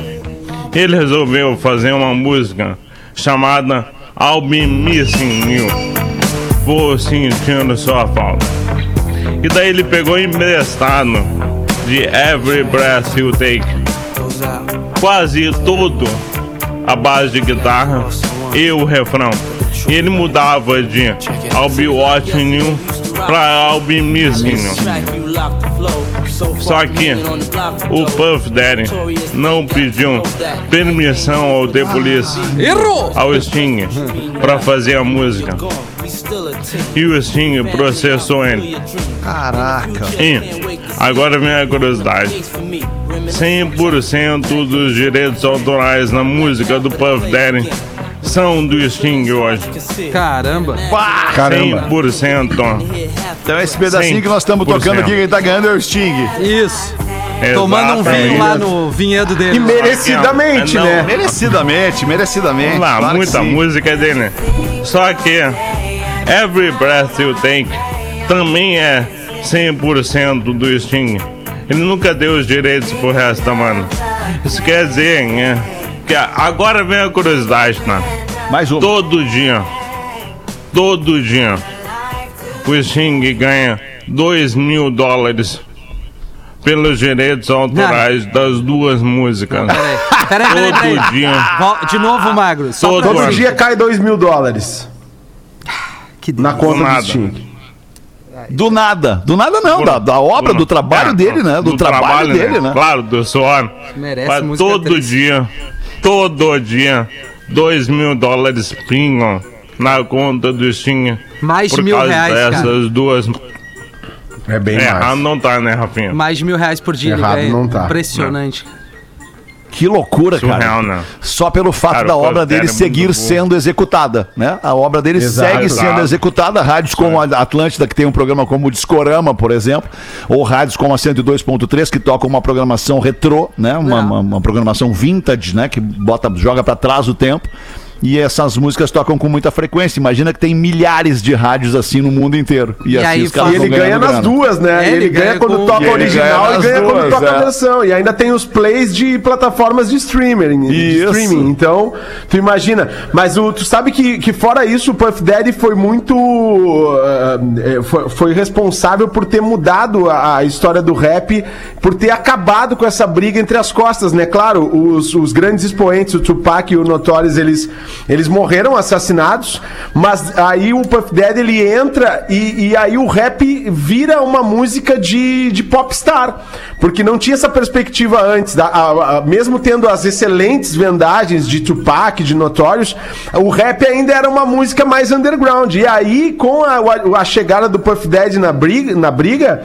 Ele resolveu fazer uma música chamada I'll Be Missing You. Vou sentindo sua falta. E daí ele pegou emprestado de Every Breath You Take. Quase todo a base de guitarra e o refrão. E ele mudava de I'll Be Watching You pra I'll Be Missing You. Só que o Puff Daddy não pediu permissão ao The Police, Errou! ao Sting, pra fazer a música. E o Sting processou ele. Caraca. E agora vem a curiosidade. 100% dos direitos autorais na música do Puff Daddy do Sting hoje. Caramba. Caramba. 100%. Então esse pedacinho Cem que nós estamos tocando aqui, quem tá ganhando é o Sting. Isso. Tomando um vinho lá no vinhedo dele. E merecidamente, Não, né? Merecidamente, merecidamente. Vamos lá, claro muita música dele. Só que Every Breath You Take também é 100% do Sting. Ele nunca deu os direitos pro resto da mano. Isso quer dizer, né? Que agora vem a curiosidade, né? Mais um. Todo dia, todo dia, o Sting ganha 2 mil dólares pelos direitos autorais das duas músicas. Peraí, peraí, peraí. Todo peraí. dia. Vol- De novo, Magro. Só Todo Todo dia cai 2 mil dólares Que na delícia. conta nada. do Sting. Do nada. Do nada não, Por- da, da obra, do trabalho É, dele, né? Do, trabalho, dele, né? Claro, do suor. Merece Mas música todo triste. dia, todo dia, 2 mil dólares pingam na conta do Sting. Mais de por mil causa reais, dessas cara. duas. É bem É, mais. não tá, né, Rafinha? Mais de mil reais por dia. ele Errado não tá. Impressionante. Que loucura, Surreal, cara. né? Só pelo fato Cara, da obra dele é seguir sendo executada, né? A obra dele Exato. segue sendo Exato. executada. Rádios como a Atlântida, que tem um programa como o Discorama, por exemplo, ou rádios como a 102.3, que tocam uma programação retrô, né? Uma, uma- uma programação vintage, né? Que bota, joga pra trás o tempo. E essas músicas tocam com muita frequência. Imagina que tem milhares de rádios assim no mundo inteiro. E, E assim aí os caras E ele ganha nas grana. duas, né? É, ele, ele ganha, ganha quando com- toca E original ganha e ganha quando duas, toca é. a versão. E ainda tem os plays de plataformas de streaming. de Isso. streaming. Então, tu imagina. Mas o, tu sabe que, que fora isso, o Puff Daddy foi muito. eh, foi, foi responsável por ter mudado a, a história do rap, por ter acabado com essa briga entre as costas, né? Claro, os, os grandes expoentes, o Tupac e o Notorious, eles, eles morreram assassinados, mas aí o Puff Daddy ele entra e, e aí o rap vira uma música de, de popstar, porque não tinha essa perspectiva antes, da, a- a- mesmo tendo as excelentes vendagens de Tupac, de Notorious, o rap ainda era uma música mais underground, e aí com a, a chegada do Puff Daddy na briga, na briga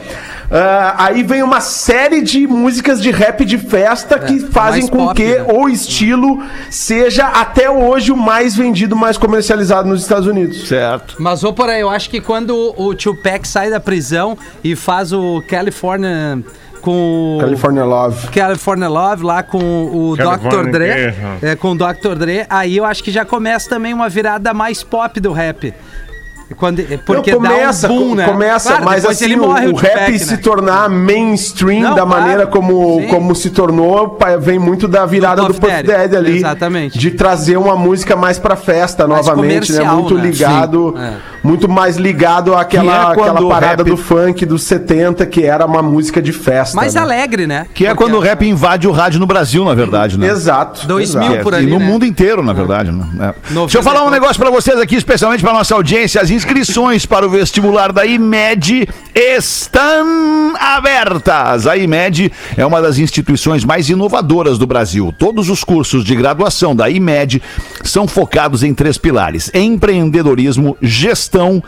ah, aí vem uma série de músicas de rap de festa que fazem mais com pop, que né? o estilo seja até hoje o mais vendido, mais comercializado nos Estados Unidos. Certo. Mas, ô, porém, eu acho que quando o Tupac sai da prisão e faz o California com o... California Love. California Love lá com o Dr. California Dre, Cation. é, com o Dr. Dre, aí eu acho que já começa também uma virada mais pop do rap. Quando, porque Não, começa, dá um boom, né? começa, Claro, mas assim, ele o, morre, o Tupac, rap né? se tornar mainstream Não, da claro, maneira como, sim. como se tornou, vem muito da virada Do do, Puff Daddy, Daddy ali. exatamente. De trazer uma música mais pra festa Mais novamente, né? Muito né? ligado, é. muito mais ligado àquela, Que é àquela o parada rap- do funk dos 70, que era uma música de festa. Mais né? alegre, né? Que é Porque- quando o rap invade o rádio no Brasil, na verdade, né? Exato. 2000 exato. por É, ali, e no né? mundo inteiro, na verdade. Né? É. Deixa eu falar um negócio pra vocês aqui, especialmente pra nossa audiência. As inscrições para o vestibular da IMED estão abertas. A IMED é uma das instituições mais inovadoras do Brasil. Todos os cursos de graduação da IMED são focados em três pilares: empreendedorismo, gestão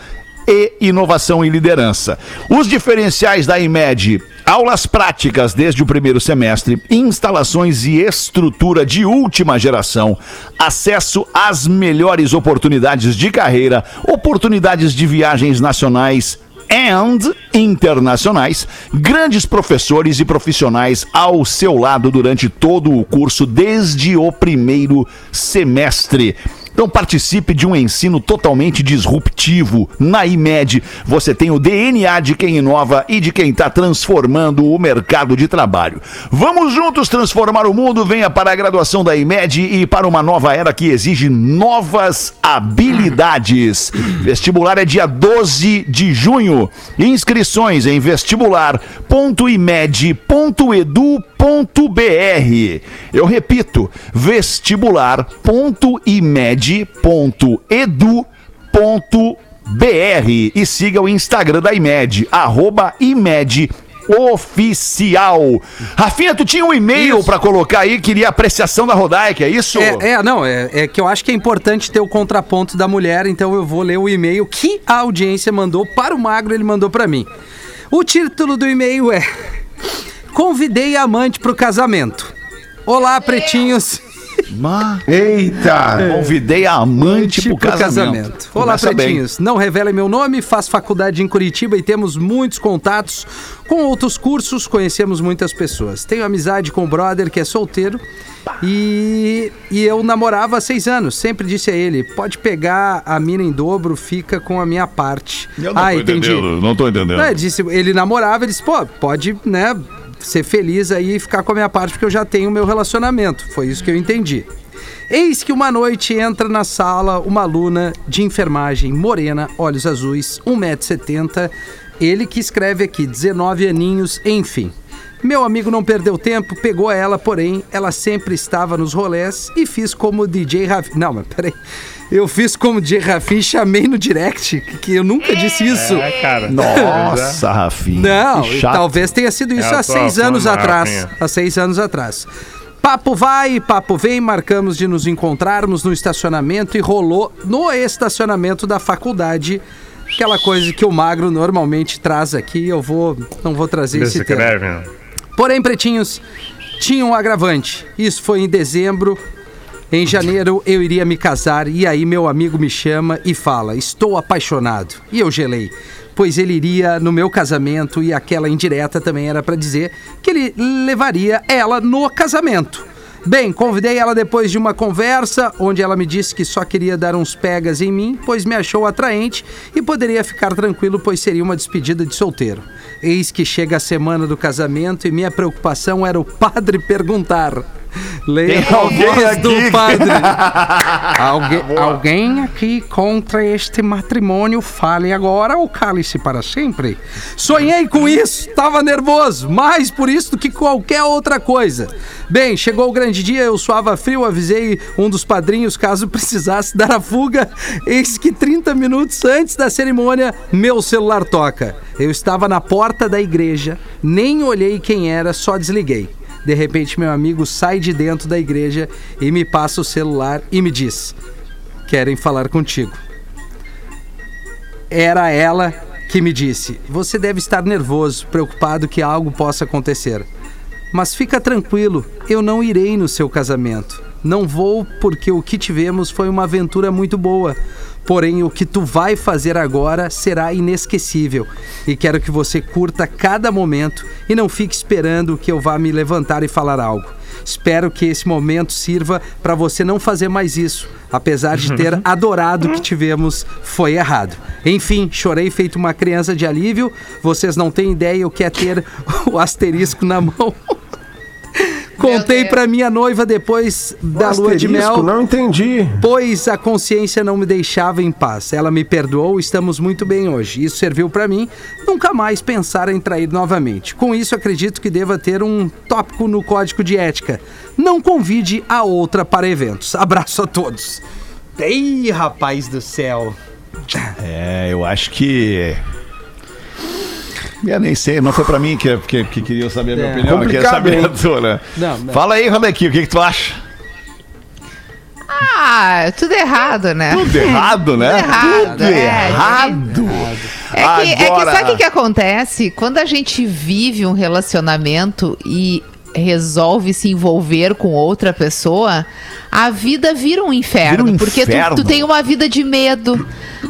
e inovação e liderança. Os diferenciais da IMED Aulas práticas desde o primeiro semestre, instalações e estrutura de última geração, acesso às melhores oportunidades de carreira, oportunidades de viagens nacionais and internacionais, grandes professores e profissionais ao seu lado durante todo o curso, desde o primeiro semestre. Então participe de um ensino totalmente disruptivo. Na IMED, você tem o DNA de quem inova e de quem está transformando o mercado de trabalho. Vamos juntos transformar o mundo. Venha para a graduação da IMED e para uma nova era que exige novas habilidades. Vestibular é dia 12 de junho. Inscrições em vestibular.imed.edu.br. Eu repito, vestibular.imed.edu.br e siga o Instagram da IMED, arroba IMED oficial. Rafinha, tu tinha um e-mail pra colocar aí, queria apreciação da Rodaica, é isso? É, é, não, é, é que eu acho que é importante ter o contraponto da mulher, então eu vou ler o e-mail que a audiência mandou para o Magro, ele mandou para mim. O título do e-mail é Convidei a amante pro casamento. Olá, pretinhos. Ma- Eita! Convidei a amante pro casamento. Olá, Começa bem. pretinhos. Não revela meu nome, faço faculdade em Curitiba e temos muitos contatos com outros cursos, conhecemos muitas pessoas. Tenho amizade com o brother que é solteiro e, e eu namorava há seis anos. Sempre disse a ele: pode pegar a mina em dobro, fica com a minha parte. Eu não ah, tô entendi. entendendo, não tô entendendo. É, disse, ele namorava, ele disse, pô, pode, né, ser feliz aí e ficar com a minha parte, porque eu já tenho o meu relacionamento. Foi isso que eu entendi. Eis que uma noite entra na sala uma aluna de enfermagem, morena, olhos azuis, 1,70m. Ele que escreve aqui, 19 aninhos, enfim. Meu amigo não perdeu tempo, pegou ela, porém, ela sempre estava nos rolés e fiz como DJ Rafi. Não, mas peraí. Eu fiz como DJ Rafi e chamei no direct, que- eu nunca disse isso. É, cara. Nossa, Rafinha. Não, que chato. talvez tenha sido isso É há seis anos atrás. Rafinha. Há seis anos atrás. Papo vai, papo vem, marcamos de nos encontrarmos no estacionamento e rolou no estacionamento da faculdade. Aquela coisa que o magro normalmente traz aqui, eu vou não vou trazer esse tema. Descreve. Porém, pretinhos, tinha um agravante. Isso foi em dezembro. Em janeiro eu iria me casar e aí meu amigo me chama e fala: Estou apaixonado. E eu gelei, pois ele iria no meu casamento e aquela indireta também era para dizer que ele levaria ela no casamento. Bem, convidei ela depois de uma conversa onde ela me disse que só queria dar uns pegas em mim, pois me achou atraente e poderia ficar tranquilo, pois seria uma despedida de solteiro. Eis que chega a semana do casamento e minha preocupação era o padre perguntar. Leia Tem alguém voz do aqui? padre. Algue- alguém aqui contra este matrimônio fale agora ou cale-se para sempre? Sonhei com isso, estava nervoso, mais por isso do que qualquer outra coisa. Bem, chegou o grande dia, eu suava frio, avisei um dos padrinhos caso precisasse dar a fuga. Eis que 30 minutos antes da cerimônia, meu celular toca. Eu estava na porta da igreja, nem olhei quem era, só desliguei. De repente, meu amigo sai de dentro da igreja e me passa o celular e me diz: Querem falar contigo. Era ela que me disse: Você deve estar nervoso, preocupado que algo possa acontecer. Mas fica tranquilo, eu não irei no seu casamento. Não vou porque o que tivemos foi uma aventura muito boa. Porém, o que tu vai fazer agora será inesquecível. E quero que você curta cada momento e não fique esperando que eu vá me levantar e falar algo. Espero que esse momento sirva para você não fazer mais isso. Apesar de ter adorado o que tivemos, foi errado. Enfim, chorei feito uma criança de alívio. Vocês não têm ideia o que é ter o asterisco na mão. Contei pra minha noiva depois da lua de mel Não entendi. pois a consciência não me deixava em paz. Ela me perdoou, estamos muito bem hoje. Isso serviu para mim nunca mais pensar em trair novamente. Com isso, acredito que deva ter um tópico no código de ética. Não convide a outra para eventos. Abraço a todos. Ei, rapaz do céu. É, eu acho que. Eu nem sei, não foi pra mim que, que, que queria saber a minha É. opinião, eu queria saber hein? a tua, né? Não, não. Fala aí, Rolequinho, o que, que tu acha? Ah, tudo errado, né? Tudo errado, né? errado, Tudo é, errado. É que, é que sabe o que, que acontece? Quando a gente vive um relacionamento e resolve se envolver com outra pessoa, a vida vira um inferno. Vira um porque tu- inferno. Tu, tem uma vida de medo.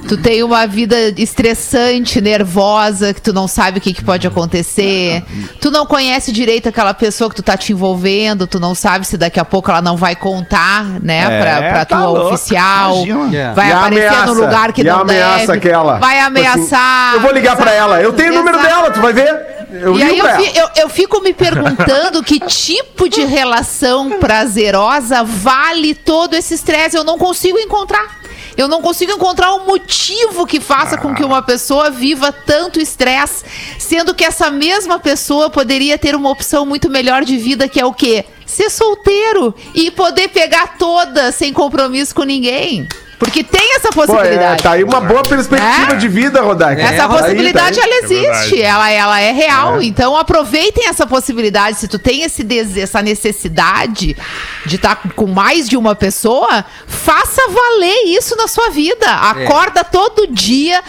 Tu tem uma vida estressante, nervosa, que tu não sabe o que, que pode acontecer. Tu não conhece direito aquela pessoa que tu tá te envolvendo, tu não sabe se daqui a pouco ela não vai contar, né, É, pra, pra tá tua louco, oficial. imagina. Vai E a aparecer ameaça, no lugar que e a não ameaça deve. aquela. Vai Tipo assim, ameaçar. eu vou ligar pra ela. Eu tenho o número Exato. dela, tu vai ver. Eu e aí eu, pra ela. fi- eu- eu fico me perguntando que tipo de relação prazerosa vale todo esse estresse. Eu não consigo encontrar. Eu não consigo encontrar um motivo que faça com que uma pessoa viva tanto estresse, sendo que essa mesma pessoa poderia ter uma opção muito melhor de vida, que é o quê? Ser solteiro e poder pegar toda sem compromisso com ninguém. Porque tem essa Pô, é, possibilidade. tá aí uma boa perspectiva É? de vida, Rodaica. Essa É, Tá aí, possibilidade, tá aí. ela existe, verdade. ela, ela é real. Então aproveitem essa possibilidade. Se tu tem esse dese- essa necessidade de estar com mais de uma pessoa, faça valer isso na sua vida. Acorda todo dia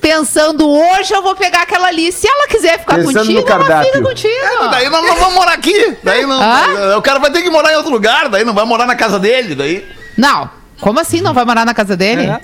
pensando, hoje eu vou pegar aquela ali. Se ela quiser ficar Pensando contigo, ela fica contigo. Daí não, não vamos morar aqui. Daí não. Hã? O cara vai ter que morar em outro lugar, daí não vai morar na casa dele, daí. Não. Como assim não vai morar na casa dele? É.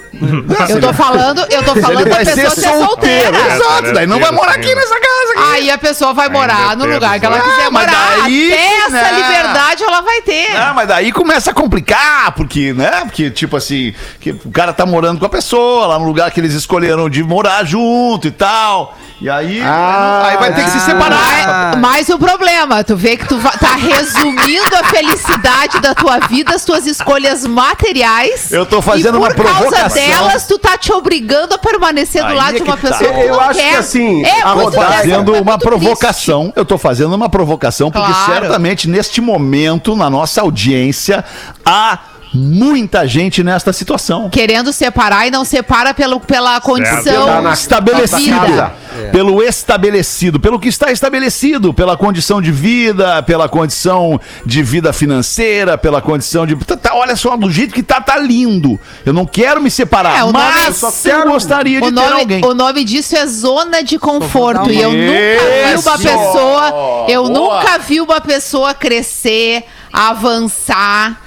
Eu tô falando, eu tô falando da pessoa ser ser solteira. É, Exato, daí não vai morar aqui nessa casa aqui. Aí a pessoa vai morar Ainda no lugar que ela quiser Ah, mas morar. daí, Até essa né? liberdade ela vai ter. Ah, mas daí começa a complicar, porque, né? Porque, tipo assim, que o cara tá morando com a pessoa, lá no lugar que eles escolheram de morar junto e tal. E aí, Ah, aí vai ter que se ah. separar. Mas, mas o problema, tu vê que tu tá resumindo a felicidade da tua vida, as tuas escolhas materiais. Eu tô fazendo e uma por causa provocação. delas, tu tá te obrigando a permanecer do Aí lado é de uma que tá. pessoa que Eu não acho quer. que assim, é a muito Tô rodada- fazendo é uma provocação. Eu tô fazendo uma provocação porque Claro. certamente neste momento, na nossa audiência, há muita gente nesta situação. Querendo separar e não separa pelo, pela condição. Tá na- estabelecido. vida. Pelo estabelecido, pelo que está estabelecido, pela condição de vida, pela condição de vida financeira, pela condição de. Tá, tá, olha só, do jeito que tá, tá lindo. Eu não quero me separar, É, o nome- mas eu só eu quero- gostaria de O ter nome, alguém. o nome disso é zona de conforto. E eu nunca vi uma pessoa. Eu Boa! nunca vi uma pessoa crescer, avançar,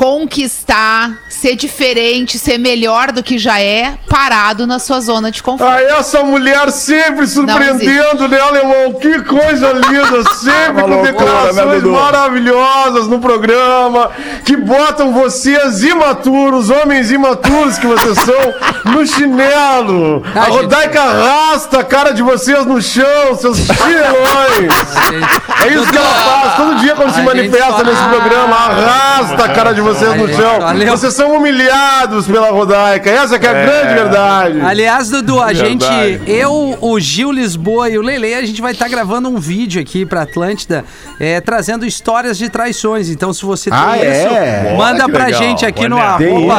conquistar, ser diferente, ser melhor do que já é, parado na sua zona de conforto. Ah, essa mulher sempre surpreendendo, né, alemão? Que coisa linda, sempre com declarações maravilhosas no programa, que botam vocês imaturos, homens imaturos que vocês são, no chinelo. Ah, a gente. Rodaica arrasta a cara de vocês no chão, seus chinelões. É isso que ela faz todo dia quando A se manifesta nesse programa, arrasta a cara de vocês no gente chão. só leu- Vocês são humilhados pela Rodaica, essa que é a grande verdade. Aliás, Dudu, a gente, Verdade. eu, o Gil Lisboa e o Lele, a gente vai estar gravando um vídeo aqui pra Atlântida, é, trazendo histórias de traições. Então, se você tem Ah, isso, é? manda Olha pra legal. gente aqui no Olha, arroba,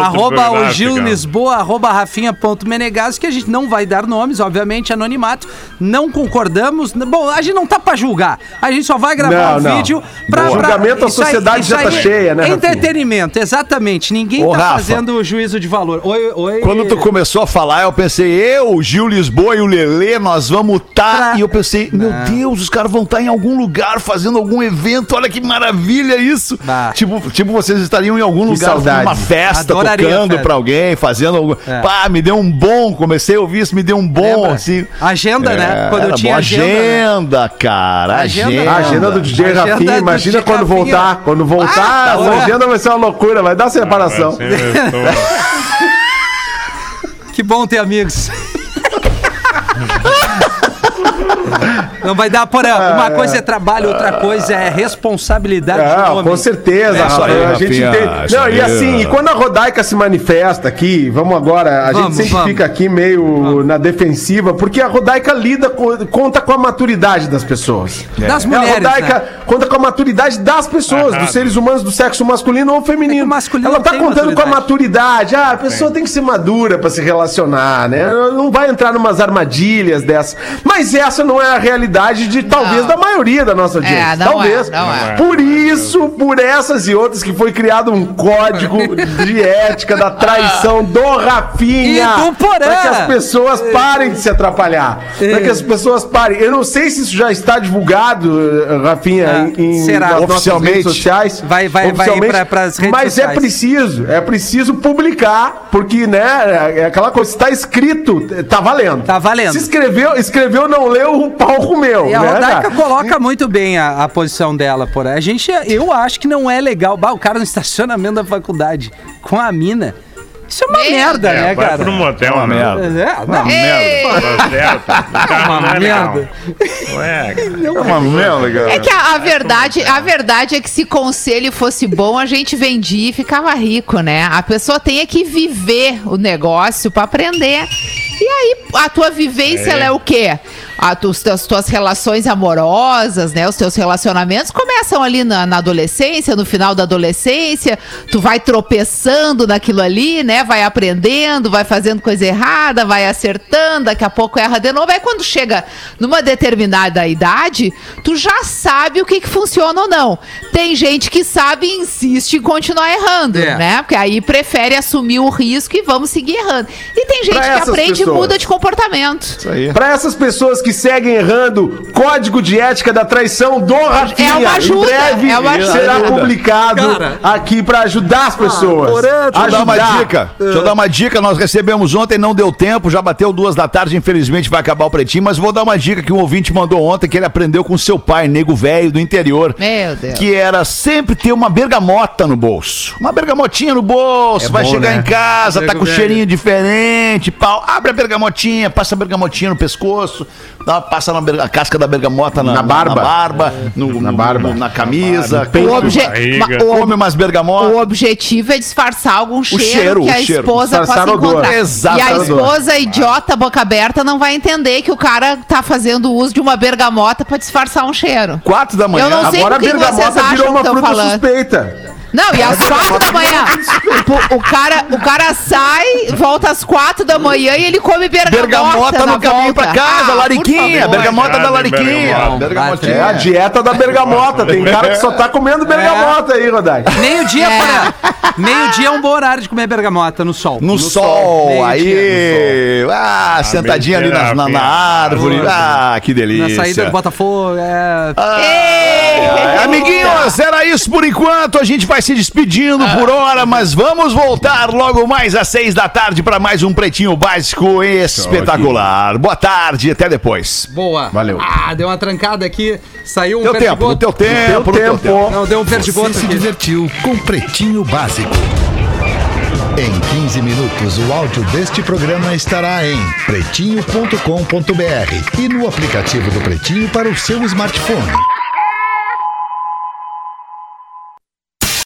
arroba o Gil. Lisboa, arroba rafinha.menegaso, que a gente não vai dar nomes, obviamente, anonimato. Não concordamos. Bom, a gente não tá pra julgar. A gente só vai gravar Não, um não. vídeo pra... Boa. pra- Julgamento, a isso aí- sociedade isso já tá aí é cheia, né, Rafinha? Entretenimento, exatamente. Ninguém Ô, tá Rafa. fazendo juízo de valor. Oi, oi. Quando tu começou a falar, eu pensei, eu, o Gil Lisboa e o Lelê, nós vamos estar. Pra- E eu pensei, meu Deus, os caras vão estar em algum lugar fazendo algum evento. Olha que maravilha isso. Bah. Tipo, tipo, vocês estariam em algum lugar, saudade. numa festa, Adoraria tocando festa. pra alguém, fazendo algum. É. Pá, me deu um bom. Comecei a ouvir isso, me deu um bom. Lembra? Assim. Agenda, né? É, Quando eu tinha bom. agenda, né? agenda, cara. Agenda. Agenda. A agenda do DJ Agenda Rafinha, do imagina DJ quando Rafinha. voltar. Quando voltar, Ah, tá. Agenda vai ser uma loucura, vai dar separação. Assim, eu tô- Que bom ter amigos. Não vai dar por uma coisa é trabalho, outra coisa é responsabilidade Ah, do homem. com certeza, É aí, a gente tem... isso Não, e assim, e quando a Rodaica se manifesta aqui, vamos agora, a Vamos, gente sempre vamos. fica aqui meio na defensiva, porque a Rodaica lida com, conta com a maturidade das pessoas. Das É, mulheres, a Rodaica né? conta com a maturidade das pessoas, dos seres humanos do sexo masculino ou feminino. É masculino Ela tá contando com a maturidade. maturidade. Ah, a pessoa tem que ser madura pra se relacionar, né? Não vai entrar numas armadilhas dessas. Mas essa essa não é a realidade de talvez Não. da maioria da nossa audiência. É, talvez. é, é. Por isso, por essas e outras que foi criado um código de ética da traição do Rafinha. E do Porã. Pra que as pessoas parem de se atrapalhar. Pra que as pessoas parem. Eu não sei se isso já está divulgado, eh, Rafinha, Ah, em, em será? Oficialmente. redes sociais. Vai- vai- vai pra- pras redes Mas é sociais. preciso, é preciso publicar, porque, né, é aquela coisa, se tá escrito, tá valendo. Tá valendo. Se escreveu, escreveu, não leu, o pau comeu. E a né, Rodaica cara? coloca muito bem a, a posição dela, por aí. A gente, eu acho que não é legal. Bah, o cara no estacionamento da faculdade com a mina. Isso é uma Meu merda, É, né, vai cara? pro motel, Uma né? merda. É, Ei! Tá carro não é legal. merda. É, cara. É uma merda, cara. É que a, a verdade, a verdade é que se conselho fosse bom, a gente vendia e ficava rico, né? A pessoa tem é que viver o negócio pra aprender. E aí, a tua vivência, ela é o quê? A tu, as tuas relações amorosas, né? Os teus relacionamentos começam ali na, na adolescência, no final da adolescência. Tu vai tropeçando naquilo ali, né? Vai aprendendo, vai fazendo coisa errada, vai acertando, daqui a pouco erra de novo. Aí quando chega numa determinada idade, tu já sabe o que, que funciona ou não. Tem gente que sabe e insiste em continuar errando, É. né? Porque aí prefere assumir o risco e vamos seguir errando. E tem gente Pra que aprende e pessoas. muda de comportamento. Isso aí. Pra essas pessoas que seguem errando, Código de Ética da Traição do Rafinha. É uma ajuda, Em breve é uma ajuda. será publicado Cara. aqui pra ajudar as pessoas. Deixa eu dar uma Ajudar. dica. Deixa eu dar uma dica. Nós recebemos ontem, não deu tempo, já bateu duas da tarde, infelizmente vai acabar o pretinho, mas vou dar uma dica que um ouvinte mandou ontem que ele aprendeu com seu pai, nego velho do interior. Meu Deus. Que era sempre ter uma bergamota no bolso. Uma bergamotinha no bolso, vai bom, chegar né? em casa, tá com velho. cheirinho diferente, pau. Abre a bergamotinha, passa a bergamotinha no pescoço, dá, passa na berga- a casca da bergamota na, Na barba. na, barba, no- Na no- barba. no- na camisa. peito. O, obje- o- Come umas bergamotas. O objetivo é disfarçar algum cheiro, cheiro, que o a cheiro. esposa Disfarçar possa odor. encontrar. Exato, e a odor. esposa idiota, boca aberta, não vai entender que o cara tá fazendo uso de uma bergamota pra disfarçar um cheiro. Quatro da manhã. Eu não sei Agora a bergamota acham virou uma fruta falando. suspeita. Não, e às quatro da manhã. O, o cara, o cara sai, volta às quatro da manhã e ele come bergamota. Bergamota na no caminho volta. pra casa, Ah, lariquinha, bergamota da lariquinha. bergamota. É a dieta da bergamota. Tem cara que só tá comendo bergamota aí, Rodai. Meio-dia, É. Meio-dia é um bom horário de comer bergamota no sol. No, sol, Meio-dia, aí. Ah, sentadinha ali na, na, na árvore. Ah, que Na delícia. saída do Botafogo. É... Ai, Amiguinhos, era isso por enquanto. A gente vai se despedindo por hora, mas vamos voltar logo mais às seis da tarde para mais um Pretinho Básico espetacular. Boa tarde, até depois. Boa. Valeu. Ah, deu uma trancada aqui. Saiu um Teu tempo, no teu tempo, no teu tempo. Não, deu um Você perdigoto se divertiu com Pretinho Básico. Em 15 minutos, o áudio deste programa estará em pretinho.com.br e no aplicativo do Pretinho para o seu smartphone.